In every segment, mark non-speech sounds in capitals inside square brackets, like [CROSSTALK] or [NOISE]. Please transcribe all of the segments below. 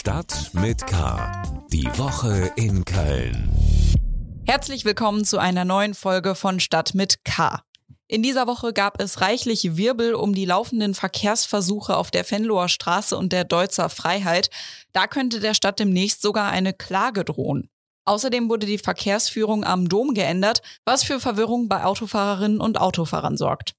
Stadt mit K. Die Woche in Köln. Herzlich willkommen zu einer neuen Folge von Stadt mit K. In dieser Woche gab es reichlich Wirbel um die laufenden Verkehrsversuche auf der Venloer Straße und der Deutzer Freiheit. Da könnte der Stadt demnächst sogar eine Klage drohen. Außerdem wurde die Verkehrsführung am Dom geändert, was für Verwirrung bei Autofahrerinnen und Autofahrern sorgt.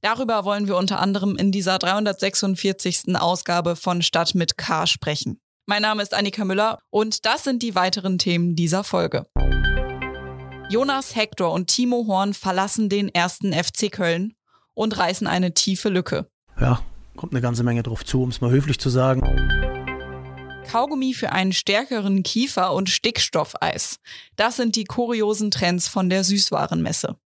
Darüber wollen wir unter anderem in dieser 346. Ausgabe von Stadt mit K sprechen. Mein Name ist Annika Müller und das sind die weiteren Themen dieser Folge. Jonas Hector und Timo Horn verlassen den ersten FC Köln und reißen eine tiefe Lücke. Ja, kommt eine ganze Menge drauf zu, um es mal höflich zu sagen. Kaugummi für einen stärkeren Kiefer und Stickstoffeis. Das sind die kuriosen Trends von der Süßwarenmesse.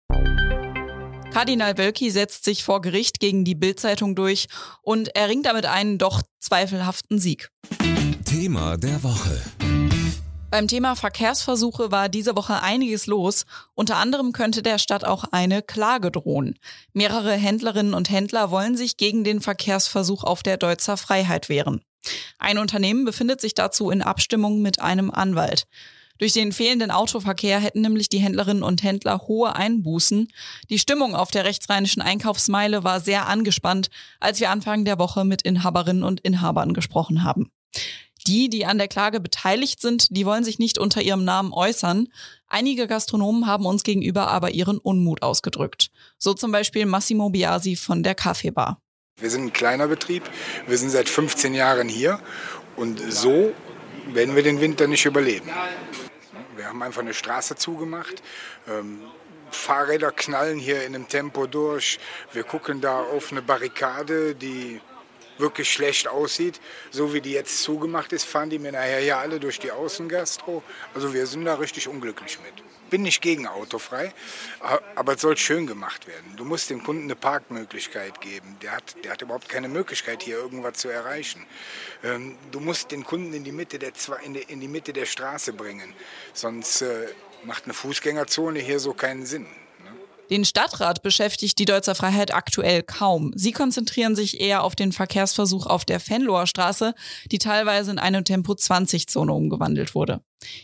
Kardinal Wölki setzt sich vor Gericht gegen die Bildzeitung durch und erringt damit einen doch zweifelhaften Sieg. Thema der Woche. Beim Thema Verkehrsversuche war diese Woche einiges los. Unter anderem könnte der Stadt auch eine Klage drohen. Mehrere Händlerinnen und Händler wollen sich gegen den Verkehrsversuch auf der Deutzer Freiheit wehren. Ein Unternehmen befindet sich dazu in Abstimmung mit einem Anwalt. Durch den fehlenden Autoverkehr hätten nämlich die Händlerinnen und Händler hohe Einbußen. Die Stimmung auf der rechtsrheinischen Einkaufsmeile war sehr angespannt, als wir Anfang der Woche mit Inhaberinnen und Inhabern gesprochen haben. Die, die an der Klage beteiligt sind, die wollen sich nicht unter ihrem Namen äußern. Einige Gastronomen haben uns gegenüber aber ihren Unmut ausgedrückt. So zum Beispiel Massimo Biasi von der Kaffeebar. Wir sind ein kleiner Betrieb, wir sind seit 15 Jahren hier und so werden wir den Winter nicht überleben. Wir haben einfach eine Straße zugemacht. Ähm, Fahrräder knallen hier in einem Tempo durch. Wir gucken da auf eine Barrikade, die wirklich schlecht aussieht. So wie die jetzt zugemacht ist, fahren die mir nachher hier alle durch die Außengastro. Also wir sind da richtig unglücklich mit. Bin nicht gegen autofrei, aber es soll schön gemacht werden. Du musst dem Kunden eine Parkmöglichkeit geben. Der hat, der hat überhaupt keine Möglichkeit, hier irgendwas zu erreichen. Ähm, du musst den Kunden in die Mitte der, in die Mitte der Straße bringen. Sonst äh, macht eine Fußgängerzone hier so keinen Sinn. Den Stadtrat beschäftigt die Deutzer Freiheit aktuell kaum. Sie konzentrieren sich eher auf den Verkehrsversuch auf der Fenloher Straße, die teilweise in eine Tempo-20-Zone umgewandelt wurde.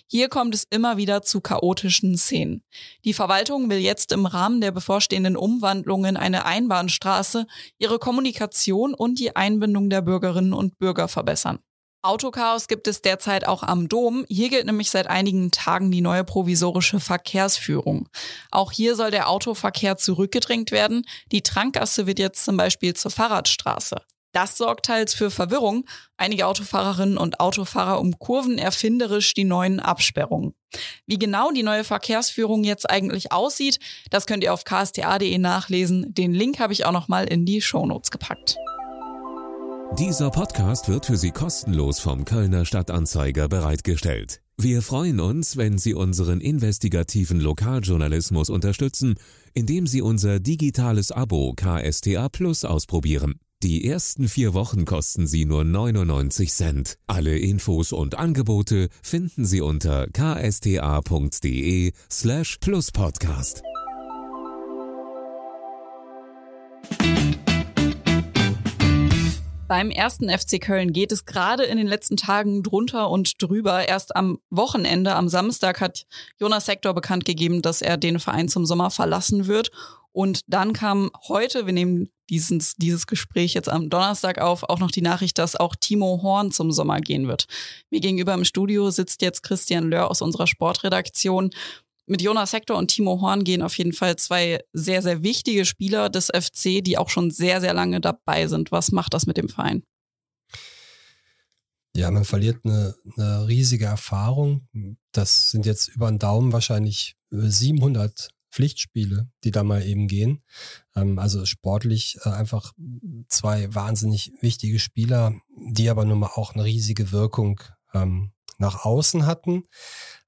Hier kommt es immer wieder zu chaotischen Szenen. Die Verwaltung will jetzt im Rahmen der bevorstehenden Umwandlungen eine Einbahnstraße, ihre Kommunikation und die Einbindung der Bürgerinnen und Bürger verbessern. Autochaos gibt es derzeit auch am Dom. Hier gilt nämlich seit einigen Tagen die neue provisorische Verkehrsführung. Auch hier soll der Autoverkehr zurückgedrängt werden. Die Trankgasse wird jetzt zum Beispiel zur Fahrradstraße. Das sorgt teils für Verwirrung. Einige Autofahrerinnen und Autofahrer umkurven erfinderisch die neuen Absperrungen. Wie genau die neue Verkehrsführung jetzt eigentlich aussieht, das könnt ihr auf ksta.de nachlesen. Den Link habe ich auch noch mal in die Shownotes gepackt. Dieser Podcast wird für Sie kostenlos vom Kölner Stadtanzeiger bereitgestellt. Wir freuen uns, wenn Sie unseren investigativen Lokaljournalismus unterstützen, indem Sie unser digitales Abo KSTA Plus ausprobieren. Die ersten vier Wochen kosten Sie nur 99 Cent. Alle Infos und Angebote finden Sie unter ksta.de slash pluspodcast. Beim ersten FC Köln geht es gerade in den letzten Tagen drunter und drüber. Erst am Wochenende, am Samstag, hat Jonas Sektor bekannt gegeben, dass er den Verein zum Sommer verlassen wird. Und dann kam heute, wir nehmen dieses, dieses Gespräch jetzt am Donnerstag auf, auch noch die Nachricht, dass auch Timo Horn zum Sommer gehen wird. Mir gegenüber im Studio sitzt jetzt Christian Löhr aus unserer Sportredaktion mit Jonas Hector und Timo Horn gehen auf jeden Fall zwei sehr, sehr wichtige Spieler des FC, die auch schon sehr, sehr lange dabei sind. Was macht das mit dem Verein? Ja, man verliert eine, eine riesige Erfahrung. Das sind jetzt über den Daumen wahrscheinlich 700 Pflichtspiele, die da mal eben gehen. Ähm, also sportlich äh, einfach zwei wahnsinnig wichtige Spieler, die aber nun mal auch eine riesige Wirkung ähm, nach außen hatten.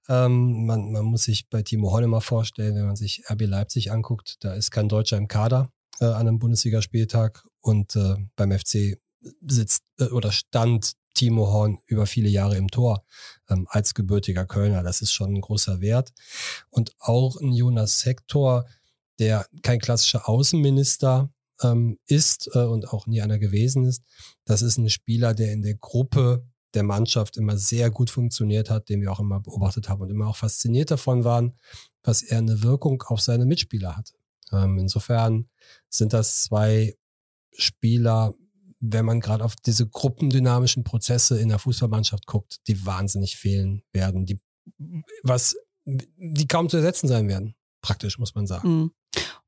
Ähm, man, man muss sich bei Timo Holle mal vorstellen, wenn man sich RB Leipzig anguckt, da ist kein Deutscher im Kader äh, an einem Bundesligaspieltag und äh, beim FC sitzt äh, oder stand Timo Horn über viele Jahre im Tor ähm, als gebürtiger Kölner. Das ist schon ein großer Wert. Und auch ein Jonas Hector, der kein klassischer Außenminister ähm, ist äh, und auch nie einer gewesen ist. Das ist ein Spieler, der in der Gruppe der Mannschaft immer sehr gut funktioniert hat, den wir auch immer beobachtet haben und immer auch fasziniert davon waren, was er eine Wirkung auf seine Mitspieler hat. Ähm, insofern sind das zwei Spieler, wenn man gerade auf diese gruppendynamischen Prozesse in der Fußballmannschaft guckt, die wahnsinnig fehlen werden, die was die kaum zu ersetzen sein werden. Praktisch, muss man sagen. Mhm.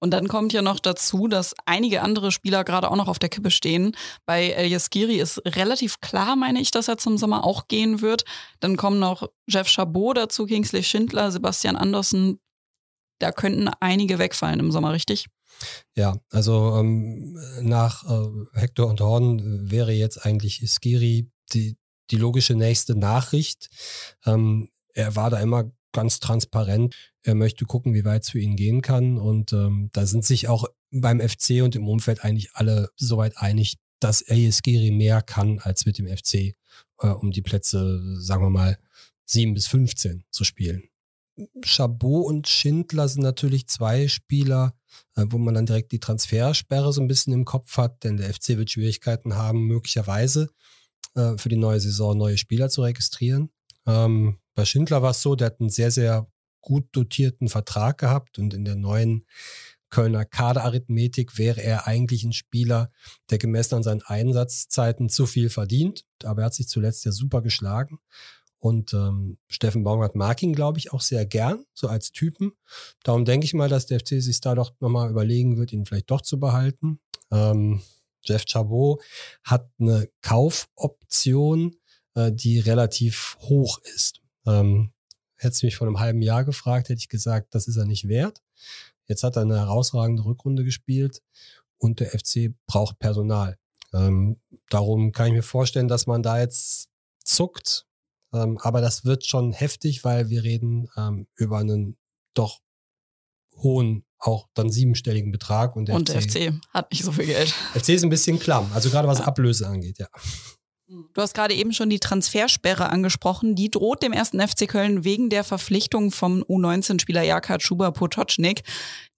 Und dann kommt ja noch dazu, dass einige andere Spieler gerade auch noch auf der Kippe stehen. Bei El Yaskiri ist relativ klar, meine ich, dass er zum Sommer auch gehen wird. Dann kommen noch Jeff Chabot dazu, Kingsley Schindler, Sebastian Andersen. Da könnten einige wegfallen im Sommer, richtig? Ja, also ähm, nach äh, Hector und Horn wäre jetzt eigentlich Skiri die, die logische nächste Nachricht. Ähm, er war da immer ganz transparent. Er möchte gucken, wie weit es für ihn gehen kann. Und ähm, da sind sich auch beim FC und im Umfeld eigentlich alle soweit einig, dass Ayeskiri mehr kann als mit dem FC, äh, um die Plätze, sagen wir mal, sieben bis 15 zu spielen. Chabot und Schindler sind natürlich zwei Spieler, äh, wo man dann direkt die Transfersperre so ein bisschen im Kopf hat, denn der FC wird Schwierigkeiten haben, möglicherweise äh, für die neue Saison neue Spieler zu registrieren. Ähm, bei Schindler war es so, der hat einen sehr, sehr gut dotierten Vertrag gehabt und in der neuen Kölner Kaderarithmetik wäre er eigentlich ein Spieler, der gemessen an seinen Einsatzzeiten zu viel verdient. Aber er hat sich zuletzt ja super geschlagen. Und ähm, Steffen Baumgart mag ihn, glaube ich, auch sehr gern, so als Typen. Darum denke ich mal, dass der FC sich da doch nochmal überlegen wird, ihn vielleicht doch zu behalten. Ähm, Jeff Chabot hat eine Kaufoption, äh, die relativ hoch ist. Ähm, hättest du mich vor einem halben Jahr gefragt, hätte ich gesagt, das ist er nicht wert. Jetzt hat er eine herausragende Rückrunde gespielt und der FC braucht Personal. Ähm, darum kann ich mir vorstellen, dass man da jetzt zuckt. Ähm, aber das wird schon heftig, weil wir reden ähm, über einen doch hohen, auch dann siebenstelligen Betrag. Und der, und FC, der FC hat nicht so viel Geld. FC ist ein bisschen klamm, also gerade was ja. Ablöse angeht, ja. Du hast gerade eben schon die Transfersperre angesprochen. Die droht dem ersten FC Köln wegen der Verpflichtung vom U19-Spieler Jaka Chuba Potocznik.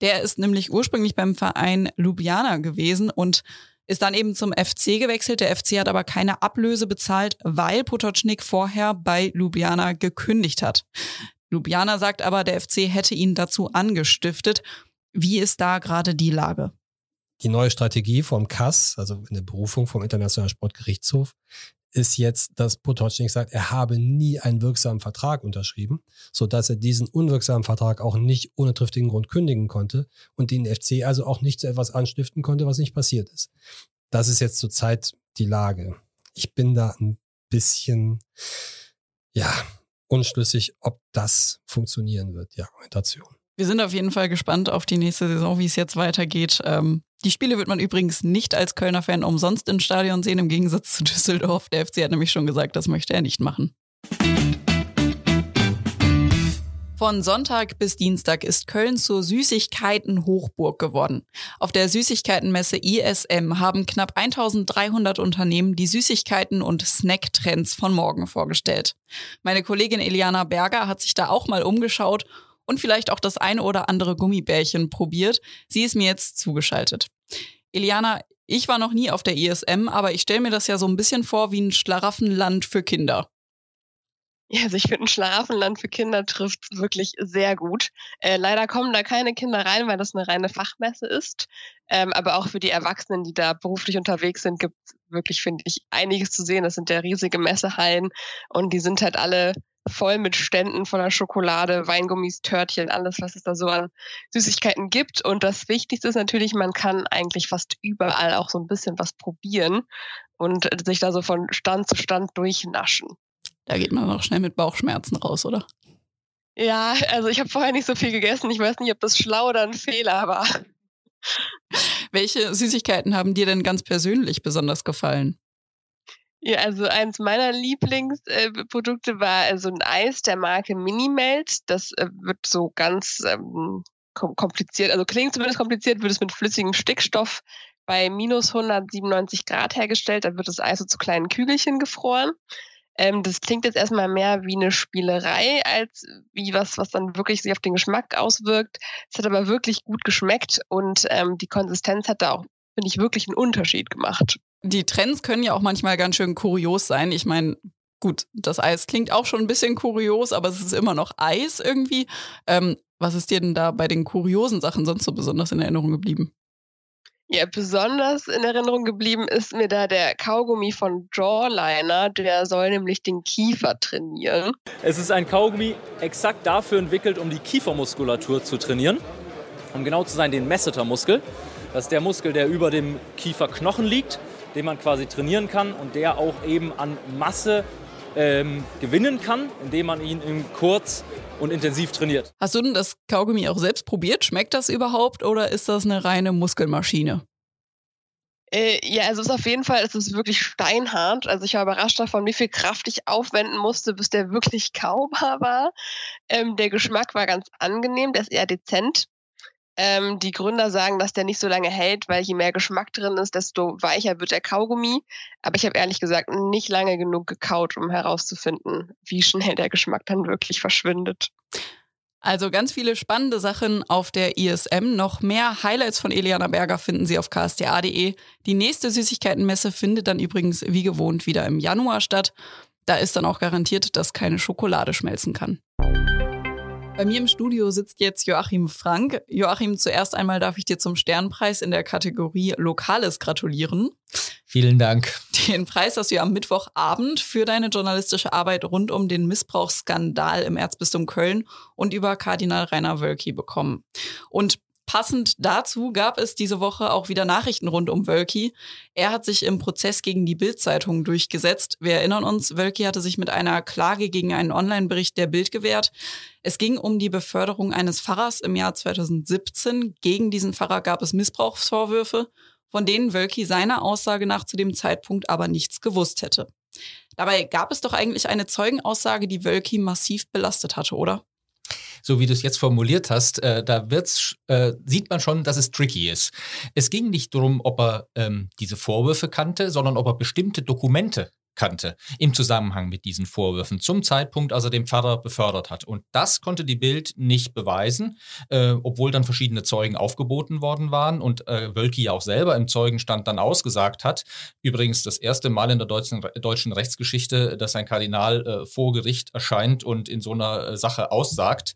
Der ist nämlich ursprünglich beim Verein Ljubljana gewesen und ist dann eben zum FC gewechselt. Der FC hat aber keine Ablöse bezahlt, weil Potocznik vorher bei Ljubljana gekündigt hat. Ljubljana sagt aber, der FC hätte ihn dazu angestiftet. Wie ist da gerade die Lage? Die neue Strategie vom KAS, also in der Berufung vom Internationalen Sportgerichtshof, ist jetzt, dass Potocznik sagt, er habe nie einen wirksamen Vertrag unterschrieben, so dass er diesen unwirksamen Vertrag auch nicht ohne triftigen Grund kündigen konnte und den FC also auch nicht zu etwas anstiften konnte, was nicht passiert ist. Das ist jetzt zurzeit die Lage. Ich bin da ein bisschen, ja, unschlüssig, ob das funktionieren wird, die Argumentation. Wir sind auf jeden Fall gespannt auf die nächste Saison, wie es jetzt weitergeht. Ähm, die Spiele wird man übrigens nicht als Kölner Fan umsonst im Stadion sehen, im Gegensatz zu [LAUGHS] Düsseldorf. Der FC hat nämlich schon gesagt, das möchte er nicht machen. Von Sonntag bis Dienstag ist Köln zur Süßigkeiten-Hochburg geworden. Auf der Süßigkeitenmesse ISM haben knapp 1300 Unternehmen die Süßigkeiten und Snacktrends von morgen vorgestellt. Meine Kollegin Eliana Berger hat sich da auch mal umgeschaut und vielleicht auch das eine oder andere Gummibärchen probiert. Sie ist mir jetzt zugeschaltet. Eliana, ich war noch nie auf der ISM, aber ich stelle mir das ja so ein bisschen vor wie ein Schlaraffenland für Kinder. Ja, also ich finde, ein Schlaraffenland für Kinder trifft wirklich sehr gut. Äh, leider kommen da keine Kinder rein, weil das eine reine Fachmesse ist. Ähm, aber auch für die Erwachsenen, die da beruflich unterwegs sind, gibt es wirklich, finde ich, einiges zu sehen. Das sind ja riesige Messehallen und die sind halt alle voll mit Ständen voller Schokolade, Weingummis, Törtchen, alles, was es da so an Süßigkeiten gibt. Und das Wichtigste ist natürlich, man kann eigentlich fast überall auch so ein bisschen was probieren und sich da so von Stand zu Stand durchnaschen. Da geht man auch schnell mit Bauchschmerzen raus, oder? Ja, also ich habe vorher nicht so viel gegessen. Ich weiß nicht, ob das schlau oder ein Fehler war. Welche Süßigkeiten haben dir denn ganz persönlich besonders gefallen? Ja, also eins meiner Lieblingsprodukte war also ein Eis der Marke Minimelt. Das äh, wird so ganz ähm, kompliziert, also klingt zumindest kompliziert, wird es mit flüssigem Stickstoff bei minus 197 Grad hergestellt. Da wird das Eis so zu kleinen Kügelchen gefroren. Ähm, das klingt jetzt erstmal mehr wie eine Spielerei als wie was, was dann wirklich sich auf den Geschmack auswirkt. Es hat aber wirklich gut geschmeckt und ähm, die Konsistenz hat da auch, finde ich, wirklich einen Unterschied gemacht die Trends können ja auch manchmal ganz schön kurios sein. Ich meine, gut, das Eis klingt auch schon ein bisschen kurios, aber es ist immer noch Eis irgendwie. Ähm, was ist dir denn da bei den kuriosen Sachen sonst so besonders in Erinnerung geblieben? Ja, besonders in Erinnerung geblieben ist mir da der Kaugummi von Jawliner, der soll nämlich den Kiefer trainieren. Es ist ein Kaugummi exakt dafür entwickelt, um die Kiefermuskulatur zu trainieren. Um genau zu sein, den Masseter-Muskel. Das ist der Muskel, der über dem Kieferknochen liegt, den man quasi trainieren kann und der auch eben an Masse ähm, gewinnen kann, indem man ihn kurz und intensiv trainiert. Hast du denn das Kaugummi auch selbst probiert? Schmeckt das überhaupt oder ist das eine reine Muskelmaschine? Äh, ja, also es ist auf jeden Fall, es ist wirklich steinhart. Also ich war überrascht davon, wie viel Kraft ich aufwenden musste, bis der wirklich [LAUGHS] kaubar war. Ähm, der Geschmack war ganz angenehm, der ist eher dezent. Ähm, die Gründer sagen, dass der nicht so lange hält, weil je mehr Geschmack drin ist, desto weicher wird der Kaugummi. Aber ich habe ehrlich gesagt nicht lange genug gekaut, um herauszufinden, wie schnell der Geschmack dann wirklich verschwindet. Also ganz viele spannende Sachen auf der ISM. Noch mehr Highlights von Eliana Berger finden Sie auf ksta.de. Die nächste Süßigkeitenmesse findet dann übrigens wie gewohnt wieder im Januar statt. Da ist dann auch garantiert, dass keine Schokolade schmelzen kann. Bei mir im Studio sitzt jetzt Joachim Frank. Joachim, zuerst einmal darf ich dir zum Sternpreis in der Kategorie Lokales gratulieren. Vielen Dank. Den Preis hast du ja am Mittwochabend für deine journalistische Arbeit rund um den Missbrauchsskandal im Erzbistum Köln und über Kardinal Rainer Wölki bekommen. Und Passend dazu gab es diese Woche auch wieder Nachrichten rund um Wölki. Er hat sich im Prozess gegen die Bild-Zeitung durchgesetzt. Wir erinnern uns, Wölki hatte sich mit einer Klage gegen einen Online-Bericht der Bild gewehrt. Es ging um die Beförderung eines Pfarrers im Jahr 2017. Gegen diesen Pfarrer gab es Missbrauchsvorwürfe, von denen Wölki seiner Aussage nach zu dem Zeitpunkt aber nichts gewusst hätte. Dabei gab es doch eigentlich eine Zeugenaussage, die Wölki massiv belastet hatte, oder? So wie du es jetzt formuliert hast, äh, da wird's, äh, sieht man schon, dass es tricky ist. Es ging nicht darum, ob er ähm, diese Vorwürfe kannte, sondern ob er bestimmte Dokumente kannte im Zusammenhang mit diesen Vorwürfen zum Zeitpunkt, als er den Pfarrer befördert hat. Und das konnte die Bild nicht beweisen, äh, obwohl dann verschiedene Zeugen aufgeboten worden waren und äh, Wölki auch selber im Zeugenstand dann ausgesagt hat. Übrigens das erste Mal in der deutschen, deutschen Rechtsgeschichte, dass ein Kardinal äh, vor Gericht erscheint und in so einer äh, Sache aussagt.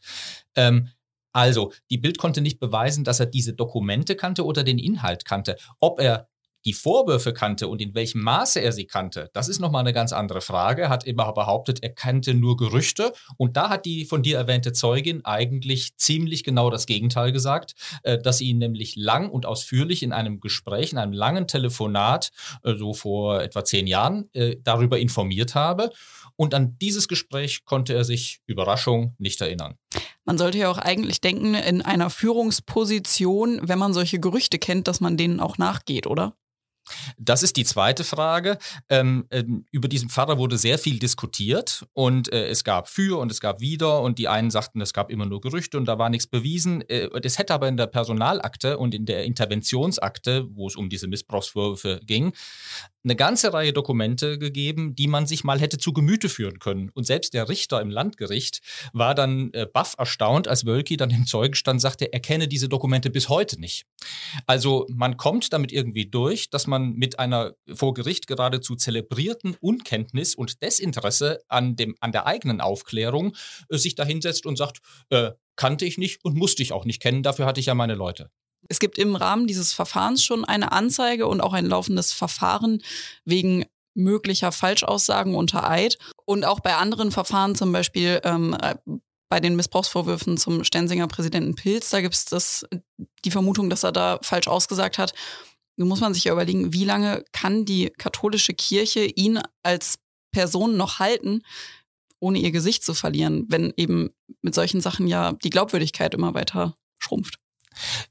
Ähm, also, die Bild konnte nicht beweisen, dass er diese Dokumente kannte oder den Inhalt kannte. Ob er die Vorwürfe kannte und in welchem Maße er sie kannte, das ist nochmal eine ganz andere Frage. Hat immer behauptet, er kannte nur Gerüchte. Und da hat die von dir erwähnte Zeugin eigentlich ziemlich genau das Gegenteil gesagt, äh, dass sie ihn nämlich lang und ausführlich in einem Gespräch, in einem langen Telefonat, äh, so vor etwa zehn Jahren, äh, darüber informiert habe. Und an dieses Gespräch konnte er sich, Überraschung, nicht erinnern. Man sollte ja auch eigentlich denken, in einer Führungsposition, wenn man solche Gerüchte kennt, dass man denen auch nachgeht, oder? Das ist die zweite Frage. Ähm, ähm, über diesen Pfarrer wurde sehr viel diskutiert und äh, es gab für und es gab wieder und die einen sagten, es gab immer nur Gerüchte und da war nichts bewiesen. Äh, es hätte aber in der Personalakte und in der Interventionsakte, wo es um diese Missbrauchsvorwürfe ging, eine ganze Reihe Dokumente gegeben, die man sich mal hätte zu Gemüte führen können. Und selbst der Richter im Landgericht war dann äh, baff erstaunt, als Wölki dann im Zeugenstand sagte, er kenne diese Dokumente bis heute nicht. Also man kommt damit irgendwie durch, dass man mit einer vor Gericht geradezu zelebrierten Unkenntnis und Desinteresse an, dem, an der eigenen Aufklärung äh, sich dahinsetzt und sagt, äh, kannte ich nicht und musste ich auch nicht kennen, dafür hatte ich ja meine Leute. Es gibt im Rahmen dieses Verfahrens schon eine Anzeige und auch ein laufendes Verfahren wegen möglicher Falschaussagen unter Eid. Und auch bei anderen Verfahren, zum Beispiel ähm, äh, bei den Missbrauchsvorwürfen zum Stensinger Präsidenten Pilz, da gibt es die Vermutung, dass er da falsch ausgesagt hat. Nun muss man sich ja überlegen, wie lange kann die katholische Kirche ihn als Person noch halten, ohne ihr Gesicht zu verlieren, wenn eben mit solchen Sachen ja die Glaubwürdigkeit immer weiter schrumpft.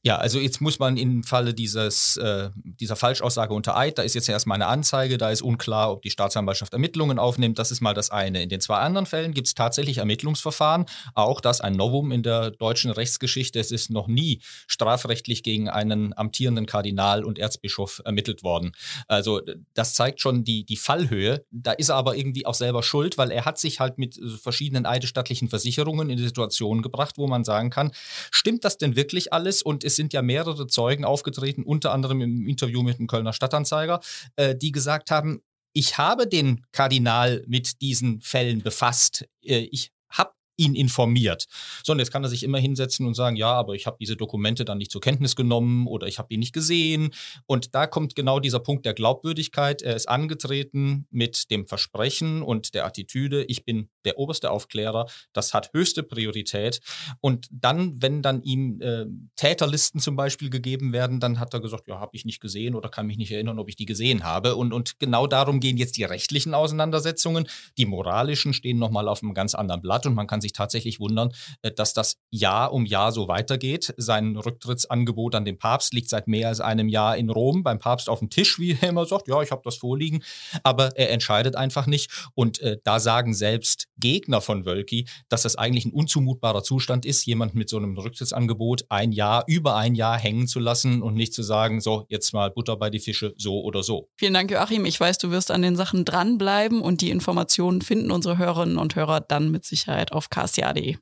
Ja, also jetzt muss man im Falle dieses, äh, dieser Falschaussage unter Eid, da ist jetzt erstmal eine Anzeige, da ist unklar, ob die Staatsanwaltschaft Ermittlungen aufnimmt. Das ist mal das eine. In den zwei anderen Fällen gibt es tatsächlich Ermittlungsverfahren. Auch das ein Novum in der deutschen Rechtsgeschichte. Es ist noch nie strafrechtlich gegen einen amtierenden Kardinal und Erzbischof ermittelt worden. Also das zeigt schon die, die Fallhöhe. Da ist er aber irgendwie auch selber schuld, weil er hat sich halt mit verschiedenen eidesstattlichen Versicherungen in die Situation gebracht, wo man sagen kann, stimmt das denn wirklich alles? Ist. Und es sind ja mehrere Zeugen aufgetreten, unter anderem im Interview mit dem Kölner Stadtanzeiger, äh, die gesagt haben, ich habe den Kardinal mit diesen Fällen befasst. Äh, ich habe ihn informiert. So, und jetzt kann er sich immer hinsetzen und sagen, ja, aber ich habe diese Dokumente dann nicht zur Kenntnis genommen oder ich habe ihn nicht gesehen. Und da kommt genau dieser Punkt der Glaubwürdigkeit. Er ist angetreten mit dem Versprechen und der Attitüde, ich bin der oberste Aufklärer, das hat höchste Priorität. Und dann, wenn dann ihm äh, Täterlisten zum Beispiel gegeben werden, dann hat er gesagt, ja, habe ich nicht gesehen oder kann mich nicht erinnern, ob ich die gesehen habe. Und, und genau darum gehen jetzt die rechtlichen Auseinandersetzungen. Die moralischen stehen nochmal auf einem ganz anderen Blatt und man kann sich tatsächlich wundern, äh, dass das Jahr um Jahr so weitergeht. Sein Rücktrittsangebot an den Papst liegt seit mehr als einem Jahr in Rom beim Papst auf dem Tisch, wie er immer sagt, ja, ich habe das vorliegen, aber er entscheidet einfach nicht. Und äh, da sagen selbst Gegner von Wölki, dass das eigentlich ein unzumutbarer Zustand ist, jemand mit so einem Rücktrittsangebot ein Jahr, über ein Jahr hängen zu lassen und nicht zu sagen, so, jetzt mal Butter bei die Fische, so oder so. Vielen Dank, Joachim. Ich weiß, du wirst an den Sachen dranbleiben und die Informationen finden unsere Hörerinnen und Hörer dann mit Sicherheit auf ksta.de.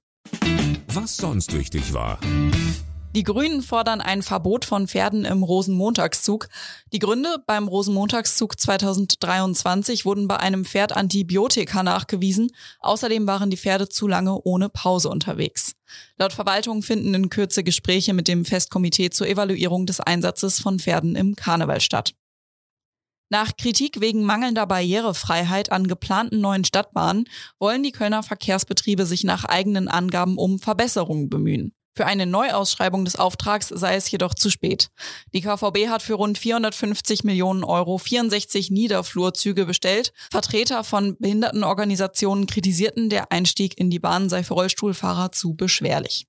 Was sonst wichtig war. Die Grünen fordern ein Verbot von Pferden im Rosenmontagszug. Die Gründe beim Rosenmontagszug 2023 wurden bei einem Pferd Antibiotika nachgewiesen. Außerdem waren die Pferde zu lange ohne Pause unterwegs. Laut Verwaltung finden in Kürze Gespräche mit dem Festkomitee zur Evaluierung des Einsatzes von Pferden im Karneval statt. Nach Kritik wegen mangelnder Barrierefreiheit an geplanten neuen Stadtbahnen wollen die Kölner Verkehrsbetriebe sich nach eigenen Angaben um Verbesserungen bemühen. Für eine Neuausschreibung des Auftrags sei es jedoch zu spät. Die KVB hat für rund 450 Millionen Euro 64 Niederflurzüge bestellt. Vertreter von Behindertenorganisationen kritisierten, der Einstieg in die Bahn sei für Rollstuhlfahrer zu beschwerlich.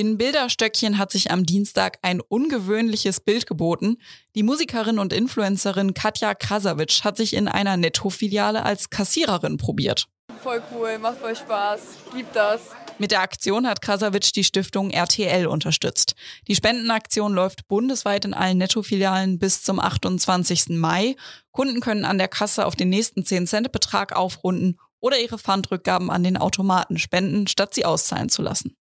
In Bilderstöckchen hat sich am Dienstag ein ungewöhnliches Bild geboten. Die Musikerin und Influencerin Katja Krasavitsch hat sich in einer Netto-Filiale als Kassiererin probiert. Voll cool, macht voll Spaß, liebt das. Mit der Aktion hat Krasavitsch die Stiftung RTL unterstützt. Die Spendenaktion läuft bundesweit in allen Netto-Filialen bis zum 28. Mai. Kunden können an der Kasse auf den nächsten 10-Cent-Betrag aufrunden oder ihre Pfandrückgaben an den Automaten spenden, statt sie auszahlen zu lassen.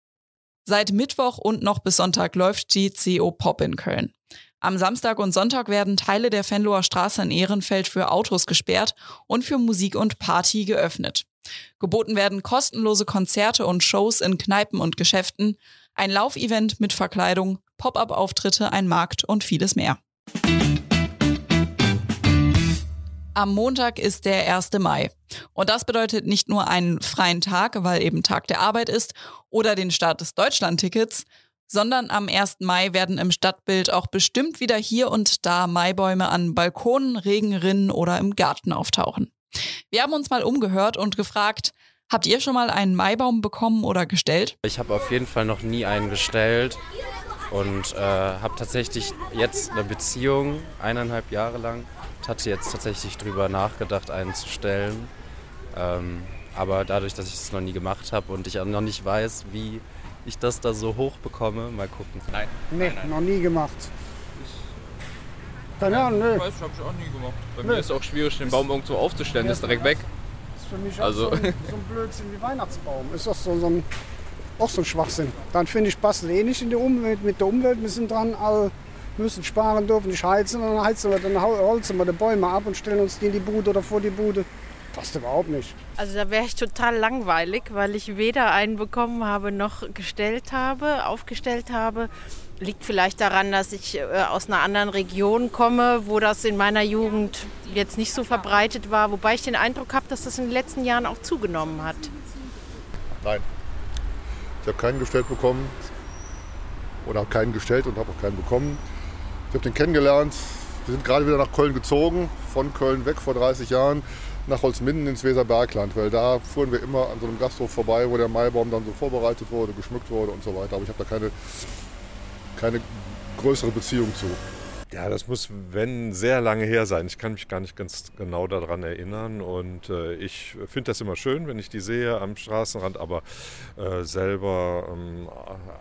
Seit Mittwoch und noch bis Sonntag läuft die CO Pop in Köln. Am Samstag und Sonntag werden Teile der Fenloher Straße in Ehrenfeld für Autos gesperrt und für Musik und Party geöffnet. Geboten werden kostenlose Konzerte und Shows in Kneipen und Geschäften, ein Laufevent mit Verkleidung, Pop-up-Auftritte, ein Markt und vieles mehr. Am Montag ist der 1. Mai. Und das bedeutet nicht nur einen freien Tag, weil eben Tag der Arbeit ist, oder den Start des Deutschlandtickets, sondern am 1. Mai werden im Stadtbild auch bestimmt wieder hier und da Maibäume an Balkonen, Regenrinnen oder im Garten auftauchen. Wir haben uns mal umgehört und gefragt, habt ihr schon mal einen Maibaum bekommen oder gestellt? Ich habe auf jeden Fall noch nie einen gestellt und äh, habe tatsächlich jetzt eine Beziehung, eineinhalb Jahre lang. Ich hatte jetzt tatsächlich drüber nachgedacht, einen zu stellen. Ähm, aber dadurch, dass ich es noch nie gemacht habe und ich auch noch nicht weiß, wie ich das da so hoch bekomme, mal gucken. Nein. Nee, nein, nein. noch nie gemacht. Keine Ahnung, nö. Ich weiß, habe ich auch nie gemacht. Bei nö. mir ist es auch schwierig, den Baum irgendwo aufzustellen, ja, ist direkt weg. Das ist für mich also. auch so ein, so ein Blödsinn wie Weihnachtsbaum. Ist doch so, so ein, auch so ein Schwachsinn. Dann finde ich, passt eh nicht in die Umwelt, mit der Umwelt. Wir sind dran, alle müssen sparen, dürfen nicht heizen. Und dann heizen wir, dann holzen wir die Bäume ab und stellen uns die in die Bude oder vor die Bude. Passt überhaupt nicht. Also da wäre ich total langweilig, weil ich weder einen bekommen habe noch gestellt habe, aufgestellt habe. Liegt vielleicht daran, dass ich äh, aus einer anderen Region komme, wo das in meiner Jugend jetzt nicht so verbreitet war, wobei ich den Eindruck habe, dass das in den letzten Jahren auch zugenommen hat. Nein. Ich habe keinen gestellt bekommen oder habe keinen gestellt und habe auch keinen bekommen. Ich habe den kennengelernt. Wir sind gerade wieder nach Köln gezogen, von Köln weg vor 30 Jahren nach Holzminden ins Weserbergland, weil da fuhren wir immer an so einem Gasthof vorbei, wo der Maibaum dann so vorbereitet wurde, geschmückt wurde und so weiter. Aber ich habe da keine keine größere Beziehung zu. Ja, das muss, wenn, sehr lange her sein. Ich kann mich gar nicht ganz genau daran erinnern. Und äh, ich finde das immer schön, wenn ich die sehe am Straßenrand, aber äh, selber ähm,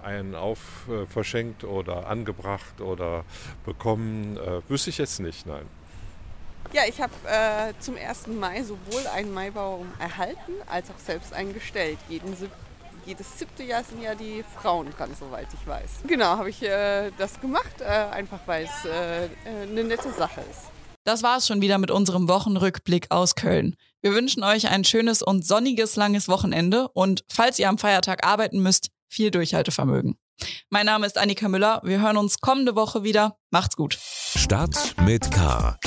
einen auf äh, verschenkt oder angebracht oder bekommen, äh, wüsste ich jetzt nicht, nein. Ja, ich habe äh, zum 1. Mai sowohl einen Maibaum erhalten als auch selbst einen gestellt. Jeden jedes siebte Jahr sind ja die Frauen dran, soweit ich weiß. Genau, habe ich äh, das gemacht, äh, einfach weil es äh, äh, eine nette Sache ist. Das war's schon wieder mit unserem Wochenrückblick aus Köln. Wir wünschen euch ein schönes und sonniges langes Wochenende und falls ihr am Feiertag arbeiten müsst, viel Durchhaltevermögen. Mein Name ist Annika Müller. Wir hören uns kommende Woche wieder. Macht's gut. Stadt mit K.